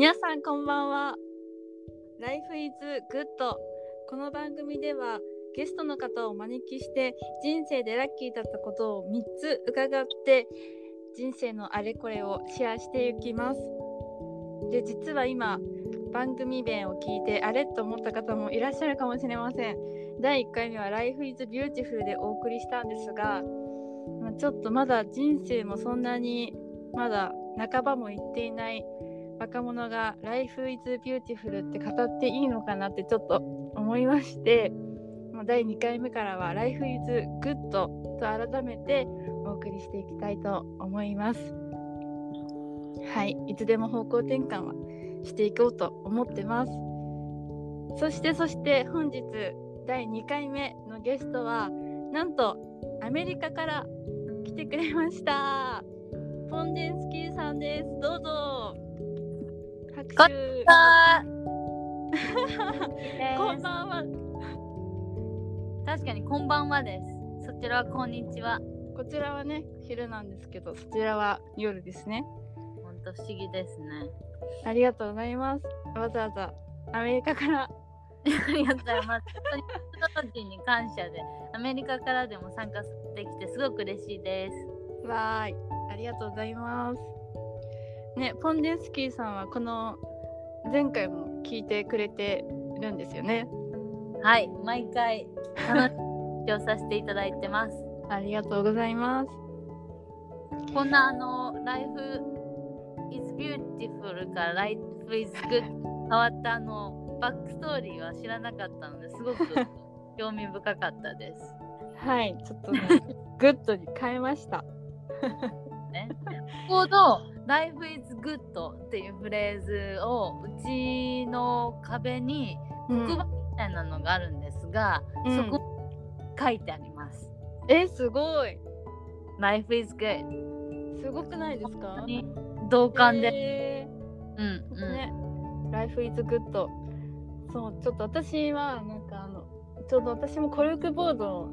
皆さんこんばんは。Life is Good この番組ではゲストの方をお招きして人生でラッキーだったことを3つ伺って人生のあれこれをシェアしていきます。で実は今番組名を聞いてあれと思った方もいらっしゃるかもしれません。第1回目は Life is Beautiful でお送りしたんですがちょっとまだ人生もそんなにまだ半ばも行っていない若者が Life is Beautiful って語っていいのかなってちょっと思いまして第2回目からは Life is Good と改めてお送りしていきたいと思います。はいいつでも方向転換はしていこうと思ってます。そしてそして本日第2回目のゲストはなんとアメリカから来てくれました。ポンデンスキーさんです。どうぞ。こんばんは。確かにこんばんはです。そちらはこんにちは。こちらはね昼なんですけどそちらは夜ですね。ほんと不思議ですね。ありがとうございます。わざわざアメリカから。ありがとうございます。本当にに感謝で、アメリカからでも参加できてすごく嬉しいです。わーい。ありがとうございますねポンデンスキーさんはこの前回も聞いてくれてるんですよねはい、毎回楽しさせていただいてます。ありがとうございますこんなあの、Life is Beautiful から Life is Good に変わったあの、バックストーリーは知らなかったのですごく 興味深かったです。はいちょっとね Good に変えました ね。ちょうど Life is Good っていうフレーズをうちの壁にうん。黒板みたいなのがあるんですが、うん。そこに書いてあります。えすごい。Life is Good すごくないですか？に同感で、え。うんーうん、ね。Life is good そうちょっと私はなんかあのちょうど私もコルクボード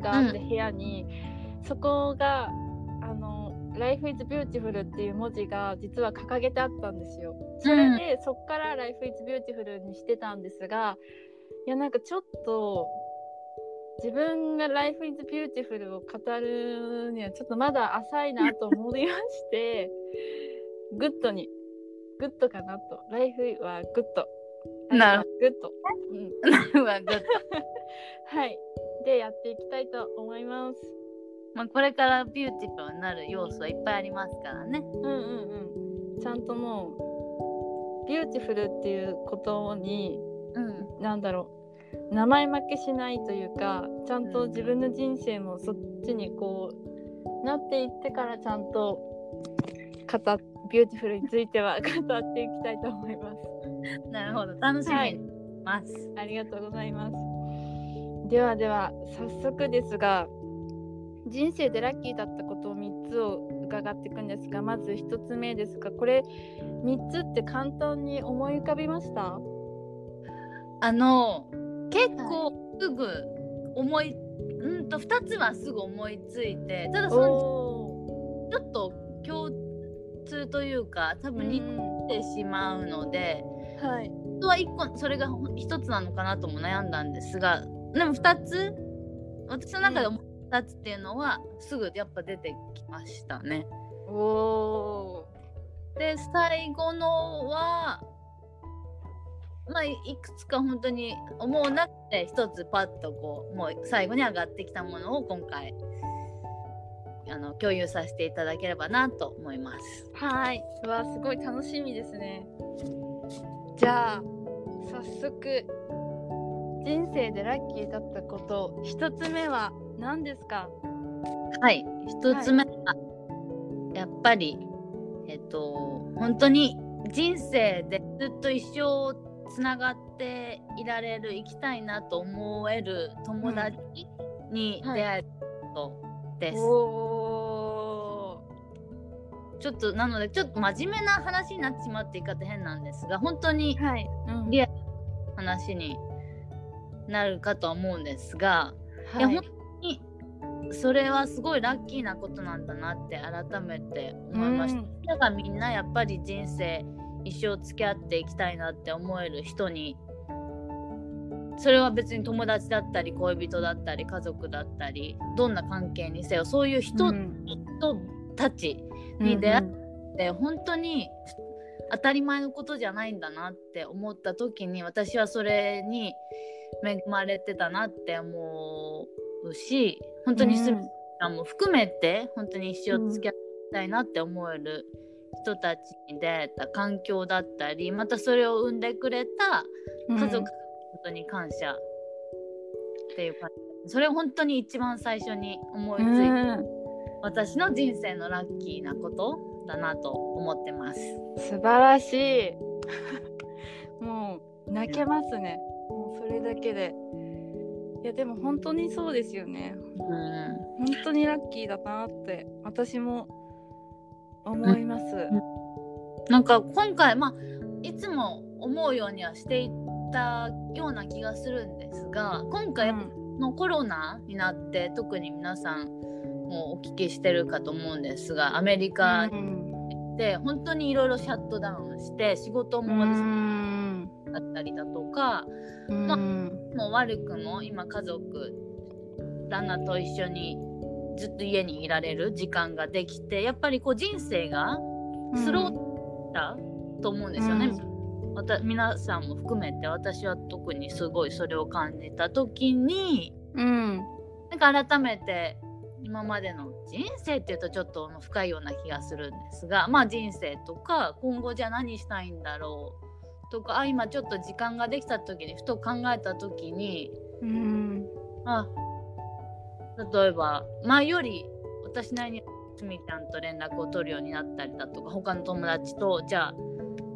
があってう部屋に、そこが Life is beautiful っていう文字が実は掲げてあったんですよ。それで、そっから Life is beautiful にしてたんですがいやなんかちょっと自分が Life is beautiful を語るにはちょっとまだ浅いなと思いまして グッドにグッドかなと。Life はグッド。なる。グッド、うん、うわ Good はい。でやっていきたいと思いますまあこれから beautiful になる要素はいっぱいありますからね。うんうんうんちゃんともう beautiful っていうことにうん、なんだろう名前負けしないというかちゃんと自分の人生もそっちにこうなっていってからちゃんと語っ beautiful については語っていきたいと思います。なるほど楽しみます。ありがとうございます。ではでは早速ですが人生でラッキーだったことを3つを伺っていくんですがまず1つ目ですがこれ3つって簡単に思い浮かびました？あの結構すぐ思い、うんと2つはすぐ思いついてただそのおちょっと共通というか多ー分似てしまうので、はい。本当は1個それが1つなのかなとも悩んだんですがでも2つ私の中で思った2つっていうのはすぐやっぱ出てきましたね。おで最後のはまあいくつか本当に思うなくて一つパッとこうもう最後に上がってきたものを今回あの共有させていただければなと思います。はい。うわ、すごい楽しみですね。じゃあ、早速、人生でラッキーだったこと、一つ目は何ですか？はい。一つ目は、やっぱりえっと本当に人生でずっと一生つながっていられる生きたいなと思える友達にはい出会えたことです。おちょっとなのでちょっと真面目な話になってしまって言い方変なんですが本当にリアル話になるかとは思うんですが、い、やはい本当にそれはすごいラッキーなことなんだなって改めて思いました。うんだからみんなやっぱり人生一生付き合っていきたいなって思える人にそれは別に友達だったり恋人だったり家族だったりどんな関係にせよそういう人たちに出会って本当に当たり前のことじゃないんだなって思った時に私はそれに恵まれてたなって思うし本当にすみさんも含めて本当に一生付き合いきたいなって思える人たちに出会えた環境だったりまたそれを生んでくれたうん。家族、本当に感謝っていう感じ。それを本当に一番最初に思いついて、うん私の人生のラッキーなことだなと思ってます。素晴らしい。もう泣けますね。もうそれだけでいやでも本当にそうですよね。うん。本当にラッキーだなって私も思います、なんか今回まあいつも思うようにはしていたような気がするんですが今回のコロナになって特に皆さんもお聞きしてるかと思うんですがアメリカうんで本当にいろいろシャットダウンして仕事うもんだったりだとか、うん。まもう悪くも今家族旦那と一緒にずっと家にいられる時間ができてやっぱりこう人生がスローしたと思うんですよね。また皆さんも含めて私は特にすごいそれを感じた時にうん。なんか改めて今までの人生っていうとちょっと深いような気がするんですがまあ人生とか今後じゃあ何したいんだろうとかあ今ちょっと時間ができた時にふと考えた時にうん。あ例えば前より私なりにすみちゃんと連絡を取るようになったりだとか他の友達とじゃあ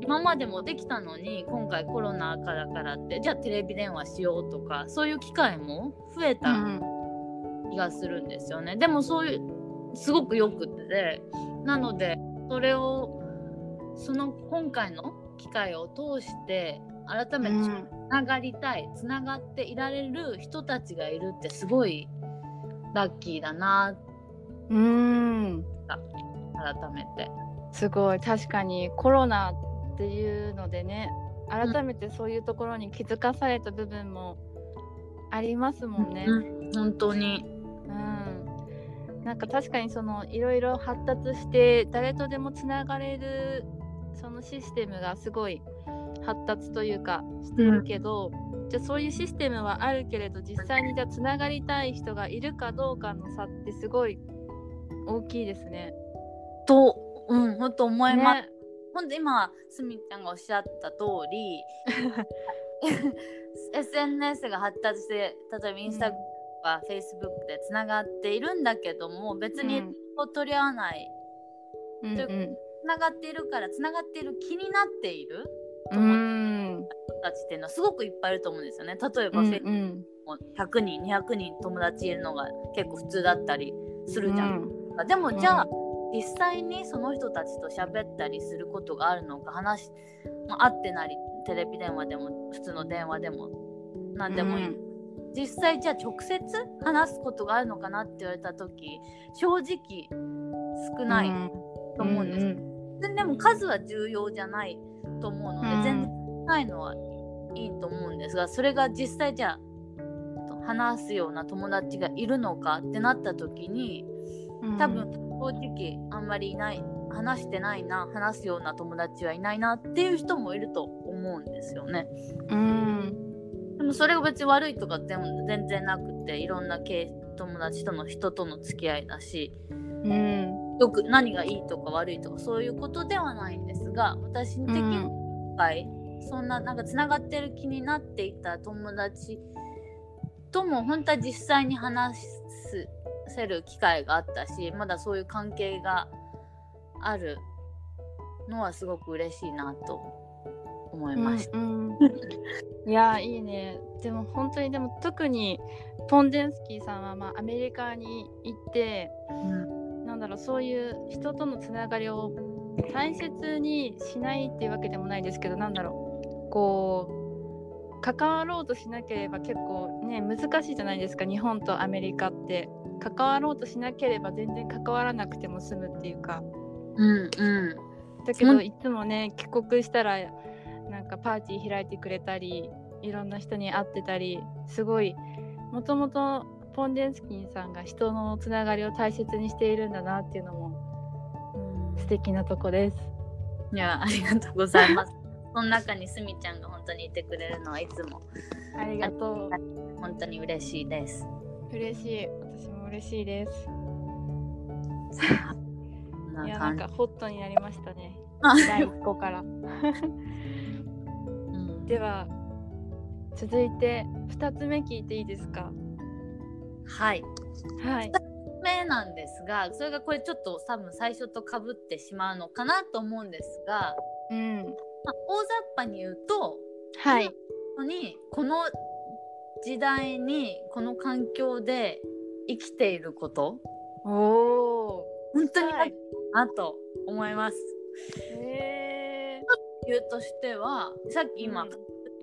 今までもできたのに今回コロナ禍だからってじゃあテレビ電話しようとかそういう機会も増えた気がするんですよね。でもそういうすごくよくて。なのでそれをその今回の機会を通して改めてつながりたいつながっていられる人たちがいるってすごいラッキーだな。うん。改めて。すごい。確かにコロナっていうのでね改めてそういうところに気づかされた部分もありますもんね。うん。本当に。うん、なんか確かにそのいろいろ発達して誰とでもつながれるそのシステムがすごい発達というかしてるけど、じゃあそういうシステムはあるけれど実際にじゃあつながりたい人がいるかどうかの差ってすごい大きいですね。と、うん、本当思います。ね本当今すみちゃんがおっしゃった通り SNS が発達して例えばインスタグラムとかフェイスブックでつながっているんだけども別に取り合わないうんとつながっているからつながっている気になっている？うん。うん人たちっていうのはすごくいっぱいいると思うんですよね。例えば、うんフェイスブックも100人200人友達いるのが結構普通だったりするじゃん。でもじゃあ、実際にその人たちと喋ったりすることがあるのか話まあ会ってなりテレビ電話でも普通の電話でも何でもいい、実際じゃあ直接話すことがあるのかなって言われた時正直少ないと思うんです、全然でも数は重要じゃないと思うので、うん。全然ないのはいいと思うんですがそれが実際じゃあと話すような友達がいるのかってなった時に多分正直あんまりいない話してないな話すような友達はいないなっていう人もいると思うんですよね。うん。でもそれが別に悪いとかでも全然なくていろんな系友達との人との付き合いだしうんよく何がいいとか悪いとかそういうことではないんですが私的に今回、そんななんかつながってる気になっていた友達とも本当は実際に話せる機会があったしまだそういう関係があるのはすごく嬉しいなと思いました。うんうん。いやいいね。でも本当にでも特にポンデンスキーさんはまあアメリカに行ってなんだろうそういう人とのつながりを大切にしないっていうわけでもないですけどなんだろうこう関わろうとしなければ結構ね難しいじゃないですか日本とアメリカって。関わろうとしなければ全然関わらなくても済むっていうか。うんうん。だけどいつもね帰国したらなんかパーティー開いてくれたりいろんな人に会ってたりすごいもともとポンデンスキンさんが人のつながりを大切にしているんだなっていうのも素敵なとこです。いやありがとうございます。その中にすみちゃんが本当にいてくれるのはいつもありがとう。本当に嬉しいです。嬉しい。私も嬉しいです。いやなんかホットになりましたね。あ第一個から。うん では続いて2つ目聞いていいですか？はい。はい。目なんですが、それがこれちょっと多分最初とかぶってしまうのかなと思うんですが、うん。まあ、大雑把に言うと、はい。本当にこの時代にこの環境で生きていることおお。本当にはいなと思います。へえ。理由としてはさっき今、うっ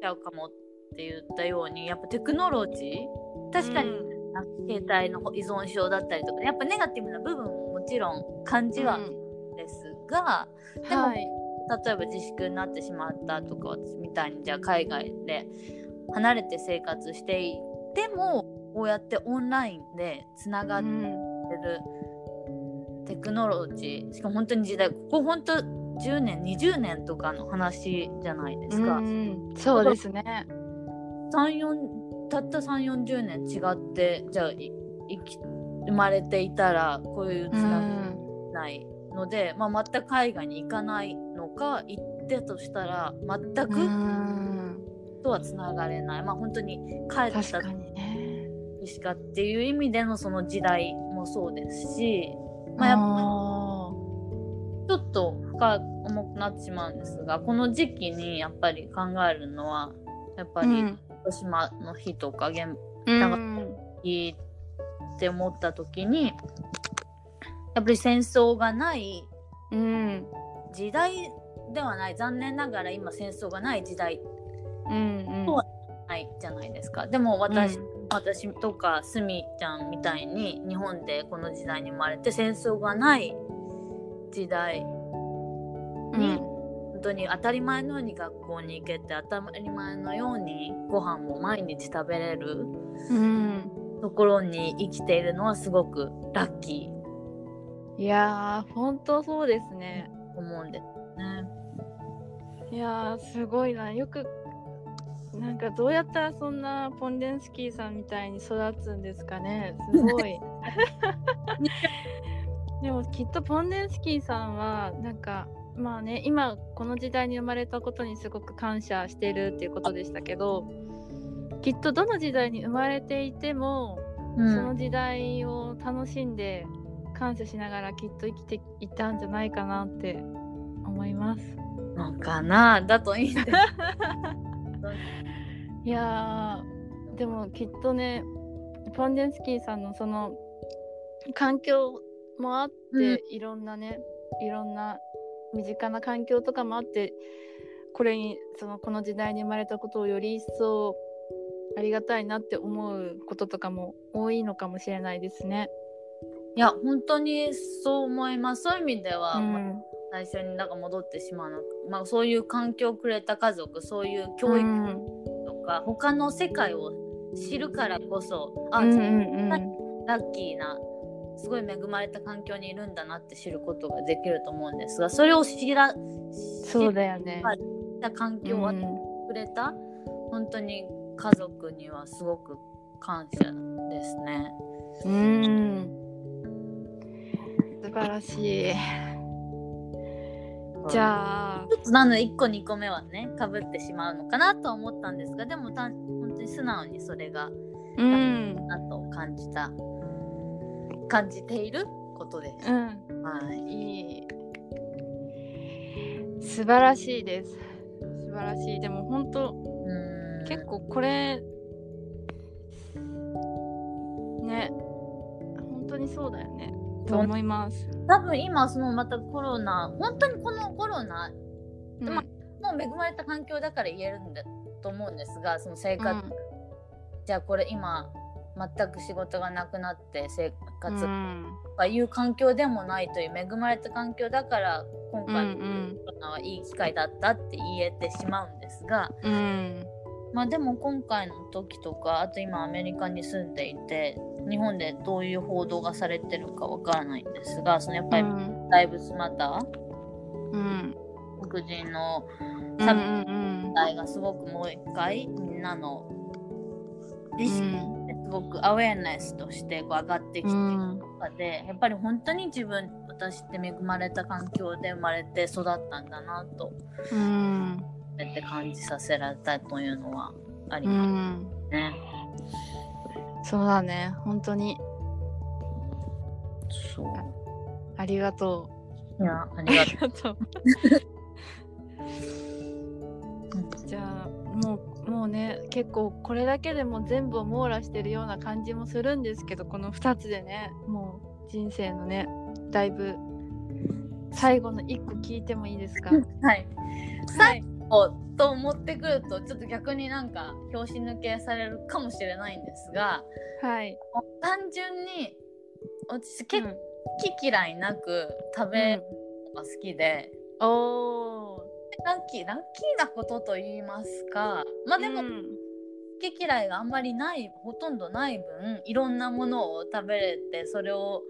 ちゃうかもって言ったようにやっぱテクノロジー確かに、うんあ携帯の依存症だったりとかやっぱネガティブな部分ももちろん感じはうんですが、でもはい。例えば自粛になってしまったとか私みたいにじゃあ海外で離れて生活していてもこうやってオンラインでつながってうん。るテクノロジーしかも本当に時代ここ本当10年20年とかの話じゃないですか。うんそうですね。34たった3 4 0年違ってじゃあい生き生まれていたらこういうつうなが。ないので、まあ、全く海外に行かないのか行ってとしたら全くうん。とはつながれない、まあ本当に帰ったしかっていう意味でのその時代もそうですし、まあ、やっぱあちょっと深重くなってしまうんですがこの時期にやっぱり考えるのはやっぱりーうん広島の日とか原うん。いいって思った時にやっぱり戦争がないうん時代ではない残念ながら今戦争がない時代うん。うんそうないじゃないですか。でも私,、うん。私とかすみちゃんみたいに日本でこの時代に生まれて戦争がない時代に、本当に当たり前のように学校に行けて当たり前のようにご飯も毎日食べれるうん。ところに生きているのはすごくラッキー。いやー本当そうですね。と思うんですね。いやーすごいな。よくなんかどうやったらそんなポンデンスキーさんみたいに育つんですかね。すごい。でもきっとポンデンスキーさんはなんかまあね今この時代に生まれたことにすごく感謝してるっていうことでしたけどきっとどの時代に生まれていても、うその時代を楽しんで感謝しながらきっと生きていたんじゃないかなって思います。のかなだといいんです。いやーでもきっとねポンデンスキーさんのその環境もあって、うんいろんなねいろんな身近な環境とかもあってこれにそのこの時代に生まれたことをより一層ありがたいなって思うこととかも多いのかもしれないですね。いや本当にそう思います。そういう意味では、まあうん最初になんか戻ってしまうの、まあ、そういう環境をくれた家族そういう教育うんとか、他の世界を知るからこそあ、うんうんうんラッキーなすごい恵まれた環境にいるんだなって知ることができると思うんですがそれを知らそうだよね。知った環境をくれた、本当に家族にはすごく感謝ですね。うん素晴らしい。じゃあちょっとなので1個2個目はねかぶってしまうのかなとは思ったんですがでもた本当に素直にそれがうんなと感じた感じていることです。うん。はい、いい。素晴らしいです。素晴らしい。でも本当うーん。結構これね本当にそうだよね。と思います、多分今そのまたコロナ本当にこのコロナうん。まもう恵まれた環境だから言えるんだと思うんですがその生活、うん。じゃあこれ今全く仕事がなくなって生活。うん。とかいう環境でもないという恵まれた環境だから今うん回のコロナはいい機会だったって言えてしまうんですが、うん。うんまあでも今回の時とかあと今アメリカに住んでいて日本でどういう報道がされてるかわからないんですがそのやっぱりうん。ライブスマタうん。ー黒人のうん差うん。別題がすごくもう一回みんなの意識うんごくアウェアネスとしてこう上がってきているうん。やっぱり本当に自分私って恵まれた環境で生まれて育ったんだなとうん。って感じさせられたというのはありうまんすね。そうだね。本当に。そう。ありがといやあう。りがとう。結構これだけでも全部を網羅してるような感じもするんですけどこの2つでねもう人生のねだいぶ最後の1個聞いてもいいですか？はい。はい。おと思ってくるとちょっと逆になんか拍子抜けされるかもしれないんですがはい。単純に私結構うん。好き嫌いなく食べるのが好きで、おーラッキーラッキーなことと言いますか。まあでも、うん。好き嫌いがあんまりないほとんどない分いろんなものを食べれてそれを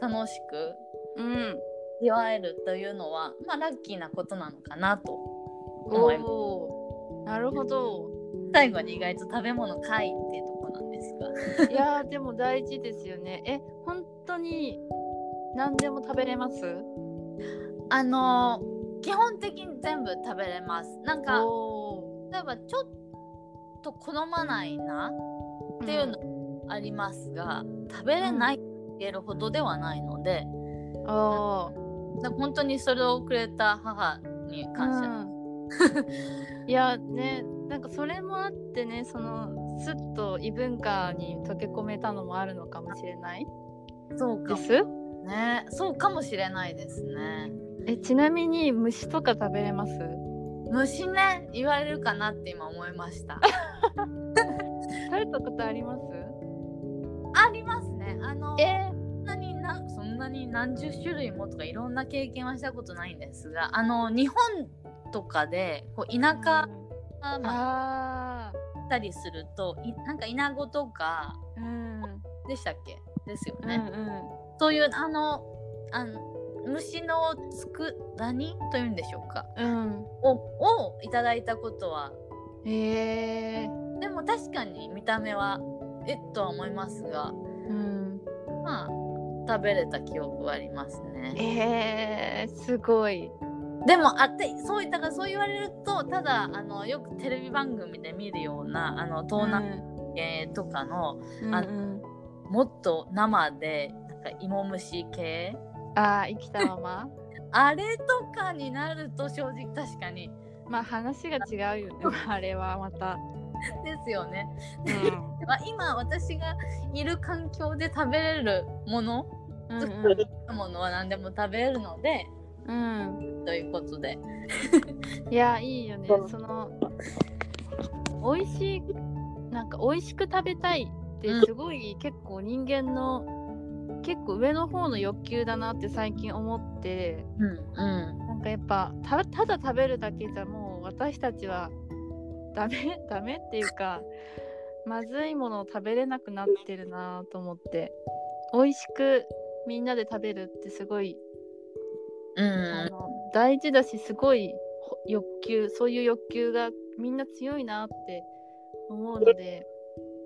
楽しくうん。祝えるというのはまあラッキーなことなのかなと思います。なるほど。最後に意外と食べ物かいっていうとこなんですが。いやーでも大事ですよね。え本当に何でも食べれます？あのー基本的に全部食べれます。なんかお例えばちょっと好まないなーっていうのありますが、食べれないって言えるほどではないので、うんあー。だから本当にそれをくれた母に感謝、うん。いやねなんかそれもあってねそのすっと異文化に溶け込めたのもあるのかもしれない？そうかも。です？ねそうかもしれないですねえちなみに虫とか食べれます？虫ね言われるかなって今思いました。食べたことあります？ありますね。あのえ？そんなになそんなに何十種類もとかいろんな経験はしたことないんですがあの日本とかでこう田舎がまああ行ったりするといなんかイナゴとかーうん。でしたっけ？ですようんね、そういうあのあの虫のつく何というんでしょうか？うん。ををいただいたことは。うんえー。でも確かに見た目はえっとは思いますが。うん。まあ食べれた記憶はありますね。えー、すごい。でもあってそういったからそう言われるとただあのよくテレビ番組で見るようなあの東南系とかの、あうんうん。もっと生でなんか芋虫系あー生きたまま？あれとかになると正直確かに。まあ話が違うよねあれはまた、ですよね。うん。まあ今私がいる環境で食べれるものうん作るものは何でも食べれるので、うん、ということで。いやいいよね。その美味しいなんか美味しく食べたいってうん。すごい、結構人間の結構上の方の欲求だなって最近思ってうんうん。なんかやっぱたただ食べるだけじゃもう私たちはダメ ダメっていうかまずいものを食べれなくなってるなと思って美味しくみんなで食べるってすごい、うん。あの大事だしすごいほ欲求そういう欲求がみんな強いなって思うので。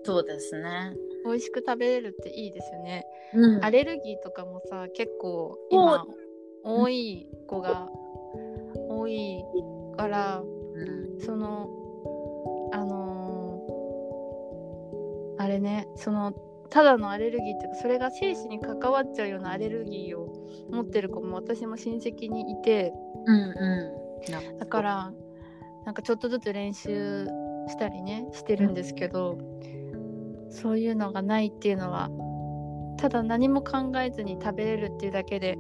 そうですね。美味しく食べれるっていいですよね。うんアレルギーとかもさ結構今多い子が多いからうんそのあのーあれねそのただのアレルギーっていうかそれが生死に関わっちゃうようなアレルギーを持ってる子も私も親戚にいてうんうん。だからなんかちょっとずつ練習したりねしてるんですけど、そういうのがないっていうのはただ何も考えずに食べれるっていうだけで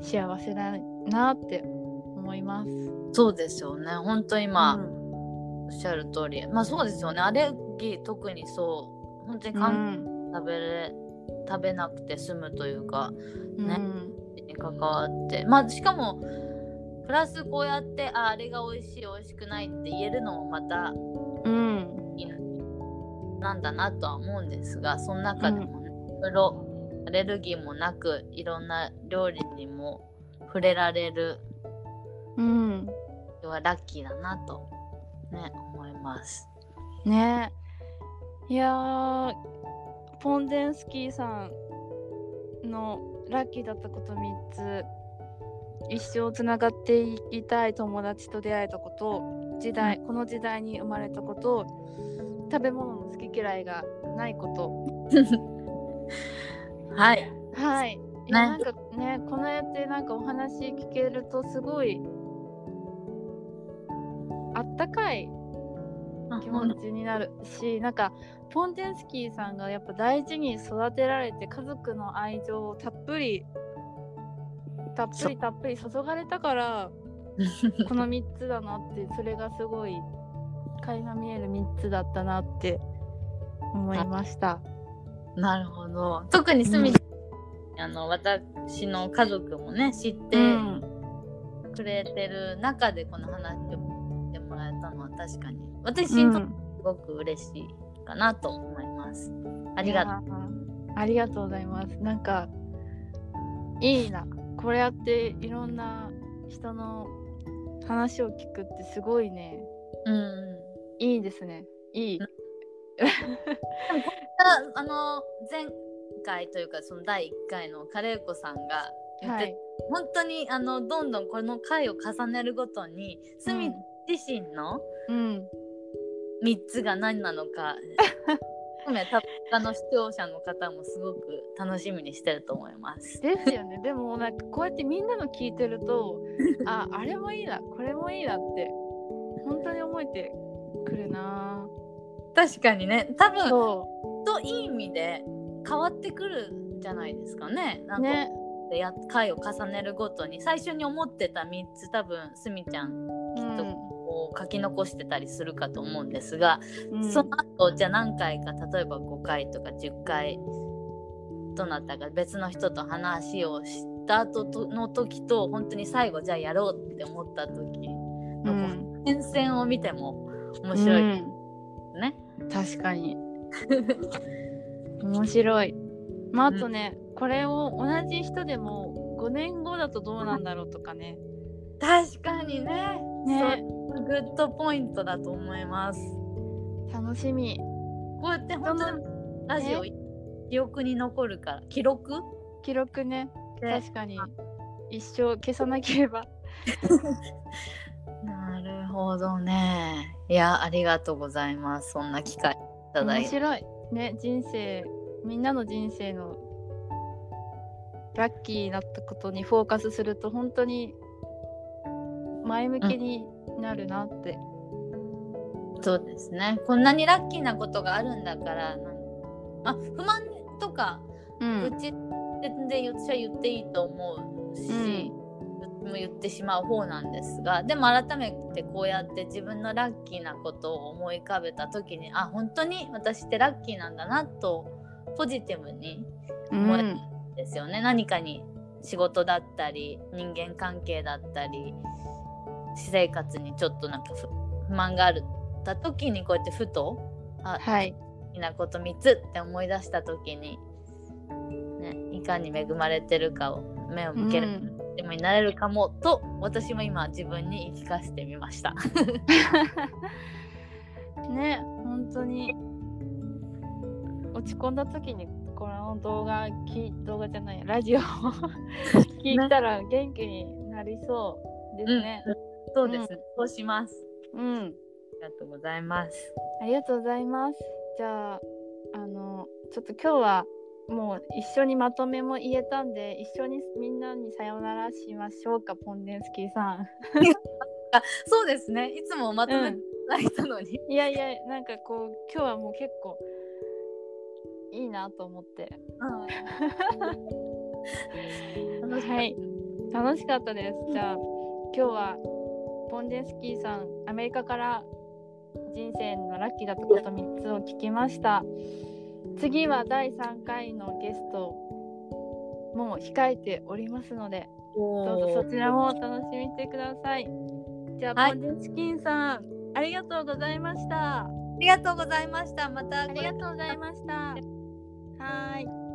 幸せだなって思います。そうですよね。本当今、うんおっしゃる通り。まあそうですよね。アレルギー特にそう。本当にう簡ん食べれ食べなくて済むというかねうんに関わってまあしかもプラスこうやってああれが美味しい美味しくないって言えるのもまたなんだなとは思うんですがその中でもね、いろいろアレルギーもなくいろんな料理にも触れられるうん人はラッキーだなとね思います。ね。いやーポンデンスキーさんのラッキーだったこと3つ一生つながっていきたい友達と出会えたこと時代この時代に生まれたこと食べ物の好き嫌いがないこと はい。はい。いやなんかね、このやってなんかお話聞けるとすごいあったかい気持ちになるし、なんかポンデンスキーさんがやっぱ大事に育てられて家族の愛情をたっぷりたっぷりたっぷり注がれたから この3つだなってそれがすごい垣間見える3つだったなって思いました。なるほど。特にすみ、あの私の家族もね知ってうんくれてる中でこの話をしてもらえたのは確かに私うんにとってすごく嬉しいかなと思います。ありが。とう。ありがとうございます。なんかいいな。これやっていろんな人の話を聞くってすごいね。うん。いいですね。いい。あ あの前回というかその第1回のカレー子さんが言って、はい。本当にあのどんどんこの回を重ねるごとにすみうん自身のうん。3つが何なのか 含めた他の視聴者の方もすごく楽しみにしてると思います。ですよね。でもなんかこうやってみんなの聞いてると、あ、あれもいいな、これもいいなって本当に思えてくるな。確かにね多分そといい意味で変わってくるんじゃないですかね。なう。んかね。でや回を重ねるごとに最初に思ってた3つ多分すみちゃんうん。こう書き残してたりするかと思うんですが、うんその後じゃあ何回か例えば5回とか10回どなたか別の人と話をした後との時と本当に最後じゃあやろうって思った時のうん変遷を見ても面白い。ね。確かに。面白い。まああとね、これを同じ人でも5年後だとどうなんだろうとかね。確かにね。ね。グッドポイントだと思います。楽しみ。こうやって本当にラジオ記憶に残るから。記録？記録ね。で。確かに。一生消さなければ ほどね。いやありがとうございます。そんな機会いただいて。面白いね人生みんなの人生のラッキーだったことにフォーカスすると本当に前向きになるなって、そうですね。こんなにラッキーなことがあるんだから、なんあ不満とか、うんうち全然私は言っていいと思うし、も言ってしまう方なんですが、でも改めてこうやって自分のラッキーなことを思い浮かべた時に、あ本当に私ってラッキーなんだなとポジティブにうん思えですよね。何かに仕事だったり人間関係だったり私生活にちょっとなんか不不満があるた時にこうやってふとあはい。好きなこと3つって思い出した時に、ね、いかに恵まれてるかを目を向ける。うんでもになれるかもと私も今自分に言い聞かせてみました。ね本当に落ち込んだ時にこの動画き動画じゃないラジオを 聞いたら元気になりそうですね。そうですね、そうします。うん、ありがとうございます。ありがとうございます。じゃああのちょっと今日はもう一緒にまとめも言えたんで一緒にみんなにさよならしましょうかポンデンスキーさん。あそうですねいつもまとめていたのに。いやいやなんかこう今日はもう結構いいなと思って。はい、楽しかったです。じゃあ今日はポンデンスキーさんアメリカから人生のラッキーだったこと3つを聞きました。次は第3回のゲストも控えておりますのでどうぞそちらもお楽しみにしてください。じゃあ、はいポンジチキンさんありがとうございました。ありがとうございました。またありがとうございました。はーい。